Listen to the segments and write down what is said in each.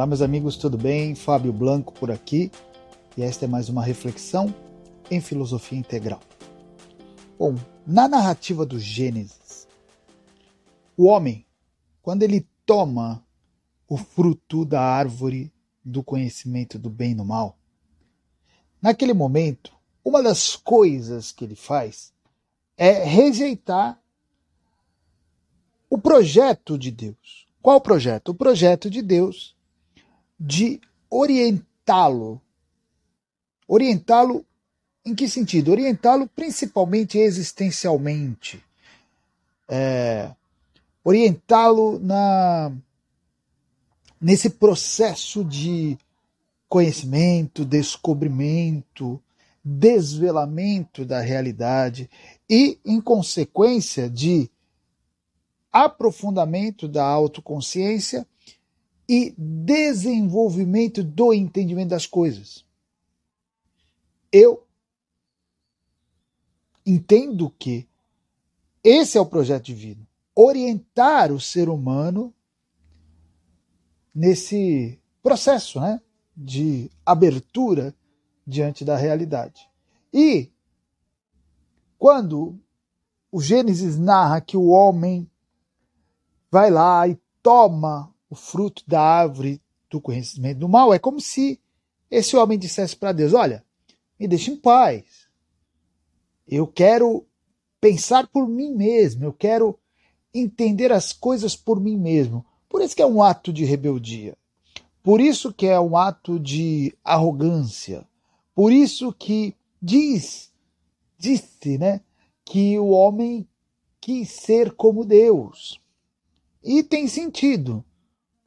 Olá, meus amigos, tudo bem? Fábio Blanco por aqui e esta é mais uma reflexão em filosofia integral. Bom, na narrativa do Gênesis, o homem, quando ele toma o fruto da árvore do conhecimento do bem e do mal, naquele momento, uma das coisas que ele faz é rejeitar o projeto de Deus. Qual projeto? O projeto de Deus de orientá-lo. Orientá-lo em que sentido? Orientá-lo principalmente existencialmente. É, orientá-lo na nesse processo de conhecimento, descobrimento, desvelamento da realidade e, em consequência, de aprofundamento da autoconsciência e desenvolvimento do entendimento das coisas. Eu entendo que esse é o projeto divino orientar o ser humano nesse processo né, de abertura diante da realidade. E quando o Gênesis narra que o homem vai lá e toma o fruto da árvore do conhecimento do mal, é como se esse homem dissesse para Deus: Olha, me deixe em paz. Eu quero pensar por mim mesmo, eu quero entender as coisas por mim mesmo. Por isso que é um ato de rebeldia. Por isso que é um ato de arrogância. Por isso que diz, disse, né, que o homem quis ser como Deus. E tem sentido.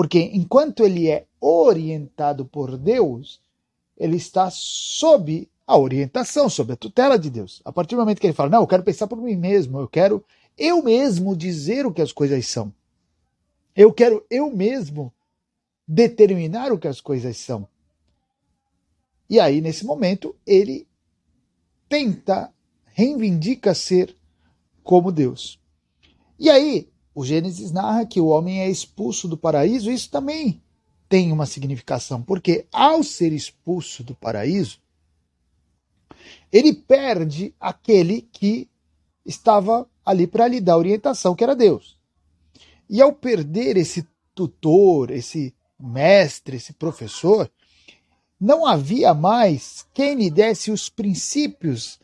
Porque enquanto ele é orientado por Deus, ele está sob a orientação, sob a tutela de Deus. A partir do momento que ele fala, não, eu quero pensar por mim mesmo, eu quero eu mesmo dizer o que as coisas são. Eu quero eu mesmo determinar o que as coisas são. E aí, nesse momento, ele tenta, reivindica ser como Deus. E aí, o Gênesis narra que o homem é expulso do paraíso, isso também tem uma significação, porque ao ser expulso do paraíso, ele perde aquele que estava ali para lhe dar orientação, que era Deus. E ao perder esse tutor, esse mestre, esse professor, não havia mais quem lhe desse os princípios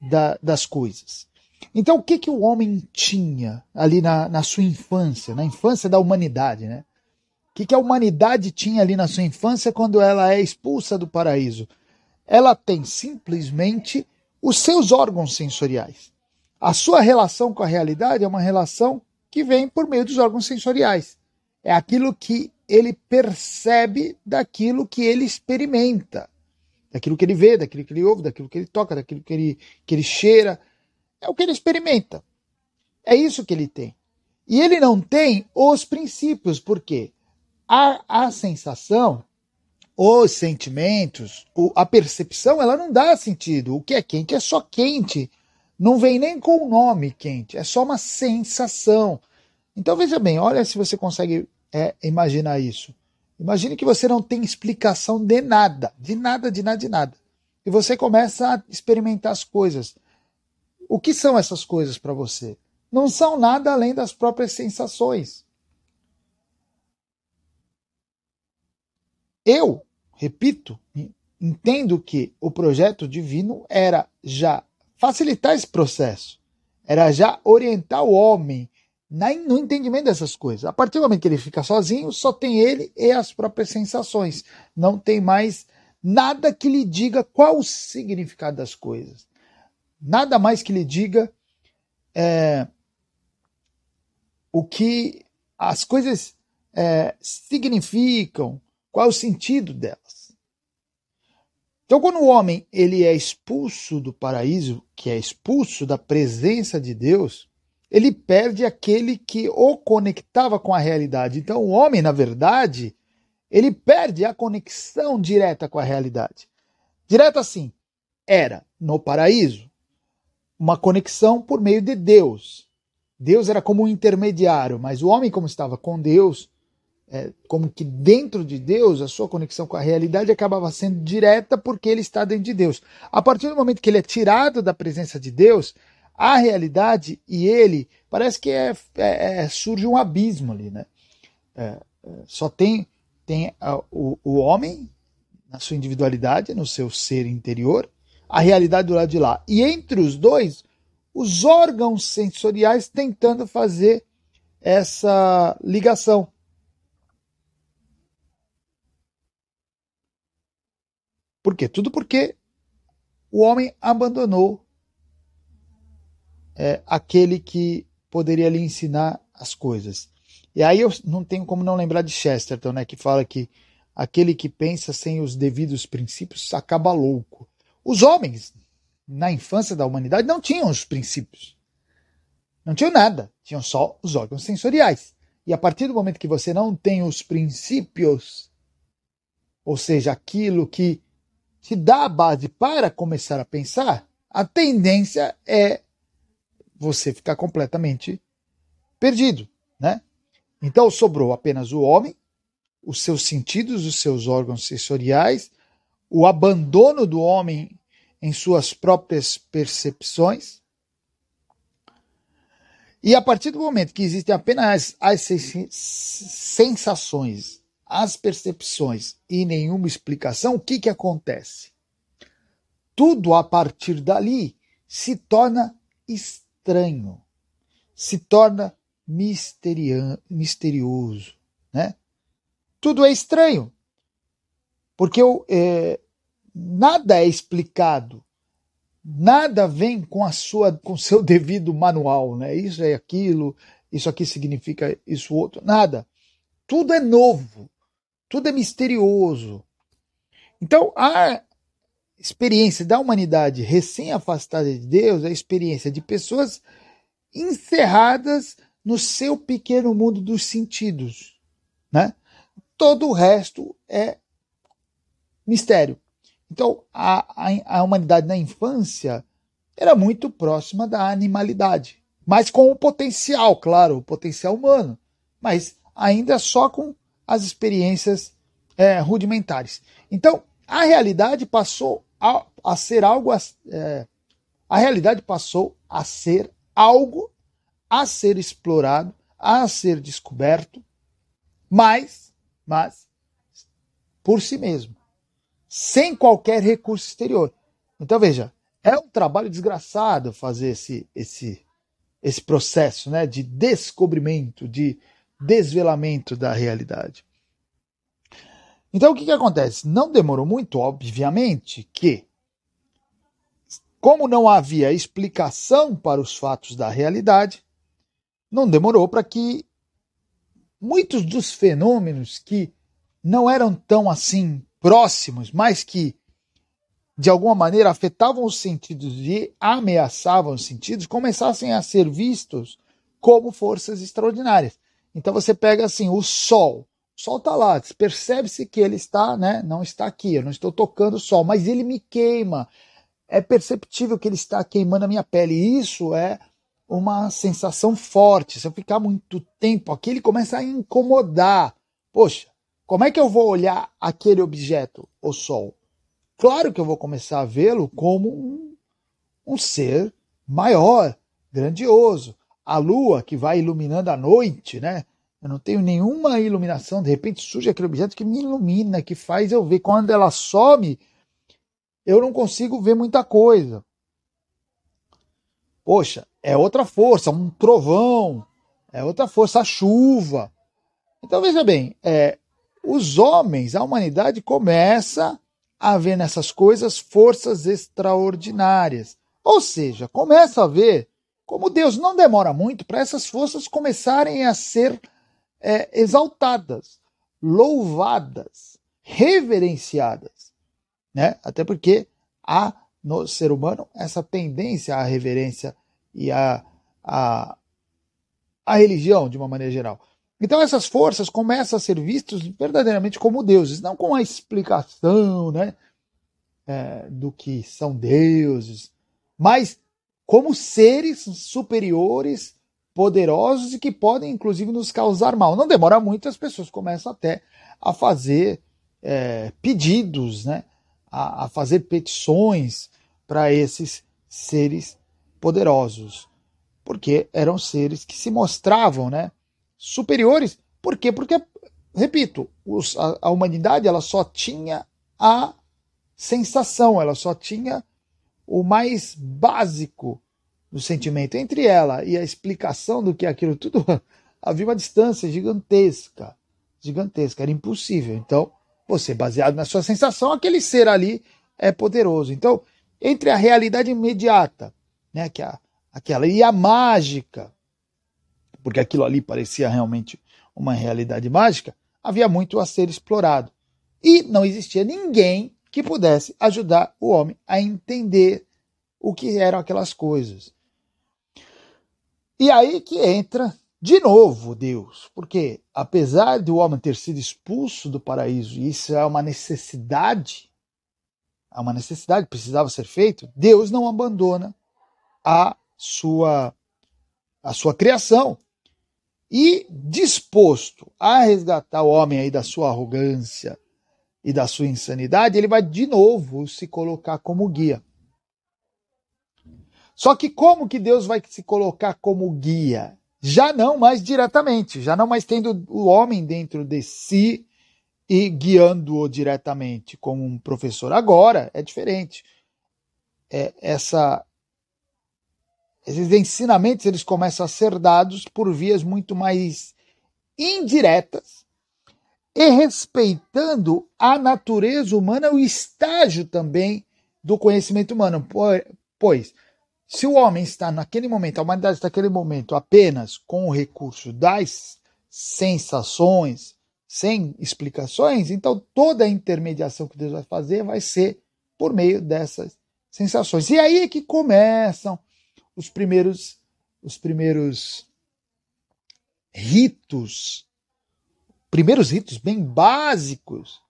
da, das coisas. Então, o que, que o homem tinha ali na, na sua infância, na infância da humanidade, né? O que, que a humanidade tinha ali na sua infância quando ela é expulsa do paraíso? Ela tem simplesmente os seus órgãos sensoriais. A sua relação com a realidade é uma relação que vem por meio dos órgãos sensoriais. É aquilo que ele percebe daquilo que ele experimenta, daquilo que ele vê, daquilo que ele ouve, daquilo que ele toca, daquilo que ele, que ele cheira, é o que ele experimenta. É isso que ele tem. E ele não tem os princípios, porque a, a sensação, os sentimentos, a percepção, ela não dá sentido. O que é quente é só quente. Não vem nem com o nome quente, é só uma sensação. Então veja bem, olha se você consegue é, imaginar isso. Imagine que você não tem explicação de nada, de nada, de nada, de nada. E você começa a experimentar as coisas. O que são essas coisas para você? Não são nada além das próprias sensações. Eu, repito, entendo que o projeto divino era já facilitar esse processo, era já orientar o homem no entendimento dessas coisas. A partir do momento que ele fica sozinho, só tem ele e as próprias sensações. Não tem mais nada que lhe diga qual o significado das coisas nada mais que lhe diga é, o que as coisas é, significam, qual é o sentido delas. Então, quando o homem ele é expulso do paraíso, que é expulso da presença de Deus, ele perde aquele que o conectava com a realidade. Então, o homem, na verdade, ele perde a conexão direta com a realidade. Direta assim, era no paraíso, uma conexão por meio de Deus. Deus era como um intermediário, mas o homem, como estava com Deus, é, como que dentro de Deus, a sua conexão com a realidade acabava sendo direta porque ele está dentro de Deus. A partir do momento que ele é tirado da presença de Deus, a realidade e ele parece que é, é, é surge um abismo ali, né? É, é, só tem tem o, o homem na sua individualidade, no seu ser interior, a realidade do lado de lá. E entre os dois, os órgãos sensoriais tentando fazer essa ligação. Por quê? Tudo porque o homem abandonou é, aquele que poderia lhe ensinar as coisas. E aí eu não tenho como não lembrar de Chesterton, né, que fala que aquele que pensa sem os devidos princípios acaba louco. Os homens, na infância da humanidade, não tinham os princípios. Não tinham nada, tinham só os órgãos sensoriais. E a partir do momento que você não tem os princípios, ou seja, aquilo que te dá a base para começar a pensar, a tendência é você ficar completamente perdido, né? Então sobrou apenas o homem, os seus sentidos, os seus órgãos sensoriais, o abandono do homem em suas próprias percepções. E a partir do momento que existem apenas as sensações as percepções e nenhuma explicação, o que, que acontece? Tudo a partir dali se torna estranho, se torna misterioso. Né? Tudo é estranho, porque é, nada é explicado, nada vem com a sua com seu devido manual, né? Isso é aquilo, isso aqui significa isso outro, nada. Tudo é novo, tudo é misterioso. Então, a experiência da humanidade recém-afastada de Deus é a experiência de pessoas encerradas no seu pequeno mundo dos sentidos. Né? Todo o resto é mistério. Então, a, a, a humanidade na infância era muito próxima da animalidade, mas com o potencial, claro, o potencial humano, mas ainda só com as experiências é, rudimentares. Então, a realidade passou a, a ser algo. A, é, a realidade passou a ser algo a ser explorado, a ser descoberto, mas, mas por si mesmo, sem qualquer recurso exterior. Então veja, é um trabalho desgraçado fazer esse esse esse processo, né, de descobrimento, de desvelamento da realidade. Então o que, que acontece? Não demorou muito, obviamente, que, como não havia explicação para os fatos da realidade, não demorou para que muitos dos fenômenos que não eram tão assim próximos, mas que de alguma maneira afetavam os sentidos e ameaçavam os sentidos, começassem a ser vistos como forças extraordinárias. Então você pega assim o sol. O sol está lá, percebe-se que ele está, né? Não está aqui, eu não estou tocando o sol, mas ele me queima. É perceptível que ele está queimando a minha pele. E isso é uma sensação forte. Se eu ficar muito tempo aqui, ele começa a incomodar. Poxa, como é que eu vou olhar aquele objeto, o sol? Claro que eu vou começar a vê-lo como um, um ser maior, grandioso a lua que vai iluminando a noite, né? Eu não tenho nenhuma iluminação, de repente surge aquele objeto que me ilumina, que faz eu ver. Quando ela some, eu não consigo ver muita coisa. Poxa, é outra força, um trovão, é outra força, a chuva. Então veja bem, é, os homens, a humanidade começa a ver nessas coisas forças extraordinárias. Ou seja, começa a ver como Deus não demora muito para essas forças começarem a ser é, exaltadas, louvadas, reverenciadas. Né? Até porque há no ser humano essa tendência à reverência e à, à, à religião, de uma maneira geral. Então essas forças começam a ser vistas verdadeiramente como deuses, não com a explicação né, é, do que são deuses, mas como seres superiores poderosos e que podem, inclusive, nos causar mal. Não demora muito, as pessoas começam até a fazer é, pedidos, né? a, a fazer petições para esses seres poderosos, porque eram seres que se mostravam né, superiores. Por quê? Porque, repito, os, a, a humanidade ela só tinha a sensação, ela só tinha o mais básico do sentimento. Entre ela e a explicação do que é aquilo tudo, havia uma distância gigantesca. Gigantesca, era impossível. Então, você, baseado na sua sensação, aquele ser ali é poderoso. Então, entre a realidade imediata, né, que é aquela, e a mágica, porque aquilo ali parecia realmente uma realidade mágica, havia muito a ser explorado. E não existia ninguém que pudesse ajudar o homem a entender o que eram aquelas coisas. E aí que entra de novo Deus, porque apesar de o homem ter sido expulso do paraíso, e isso é uma necessidade, é uma necessidade, precisava ser feito, Deus não abandona a sua a sua criação. E disposto a resgatar o homem aí da sua arrogância e da sua insanidade, ele vai de novo se colocar como guia. Só que como que Deus vai se colocar como guia? Já não mais diretamente, já não mais tendo o homem dentro de si e guiando-o diretamente como um professor. Agora é diferente. É, essa, esses ensinamentos eles começam a ser dados por vias muito mais indiretas e respeitando a natureza humana, o estágio também do conhecimento humano. Pois se o homem está naquele momento, a humanidade está naquele momento apenas com o recurso das sensações, sem explicações, então toda a intermediação que Deus vai fazer vai ser por meio dessas sensações. E aí é que começam os primeiros os primeiros ritos, primeiros ritos bem básicos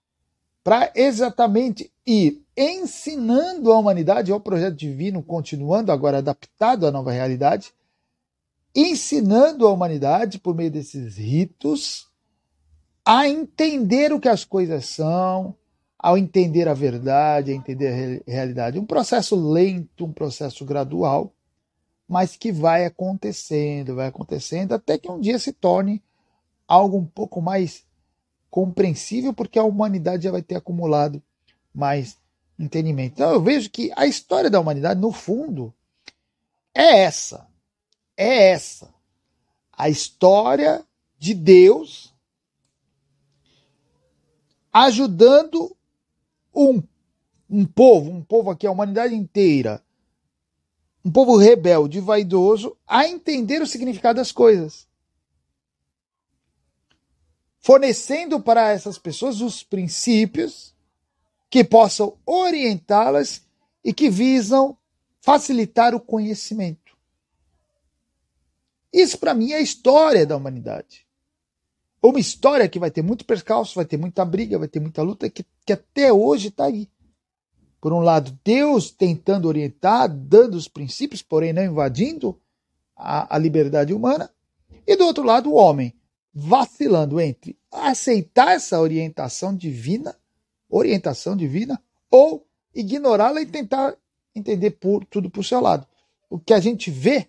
para exatamente ir ensinando a humanidade ao projeto divino, continuando agora adaptado à nova realidade, ensinando a humanidade por meio desses ritos a entender o que as coisas são, ao entender a verdade, a entender a realidade. Um processo lento, um processo gradual, mas que vai acontecendo, vai acontecendo até que um dia se torne algo um pouco mais compreensível, porque a humanidade já vai ter acumulado mais entendimento. Então eu vejo que a história da humanidade, no fundo, é essa. É essa. A história de Deus ajudando um, um povo, um povo aqui, a humanidade inteira, um povo rebelde e vaidoso, a entender o significado das coisas fornecendo para essas pessoas os princípios que possam orientá-las e que visam facilitar o conhecimento. Isso, para mim, é a história da humanidade. Uma história que vai ter muito percalço, vai ter muita briga, vai ter muita luta, que, que até hoje está aí. Por um lado, Deus tentando orientar, dando os princípios, porém não invadindo a, a liberdade humana. E do outro lado, o homem vacilando entre aceitar essa orientação divina, orientação divina, ou ignorá-la e tentar entender por, tudo por seu lado. O que a gente vê,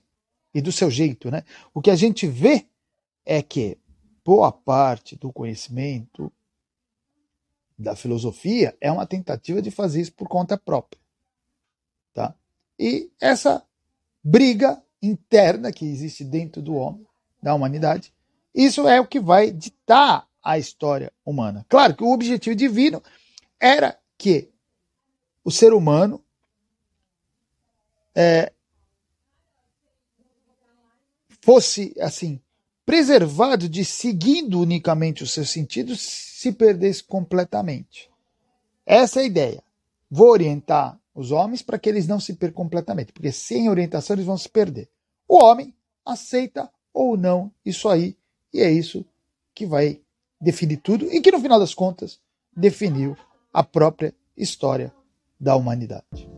e do seu jeito, né? O que a gente vê é que boa parte do conhecimento da filosofia é uma tentativa de fazer isso por conta própria. Tá? E essa briga interna que existe dentro do homem, da humanidade, isso é o que vai ditar a história humana. Claro que o objetivo divino era que o ser humano é, fosse assim preservado de seguindo unicamente os seus sentidos se perdesse completamente. Essa é a ideia. Vou orientar os homens para que eles não se percam completamente, porque sem orientação eles vão se perder. O homem aceita ou não isso aí e é isso que vai definir tudo e que, no final das contas, definiu a própria história da humanidade.